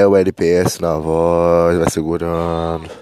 É o LPS na voz, vai segurando.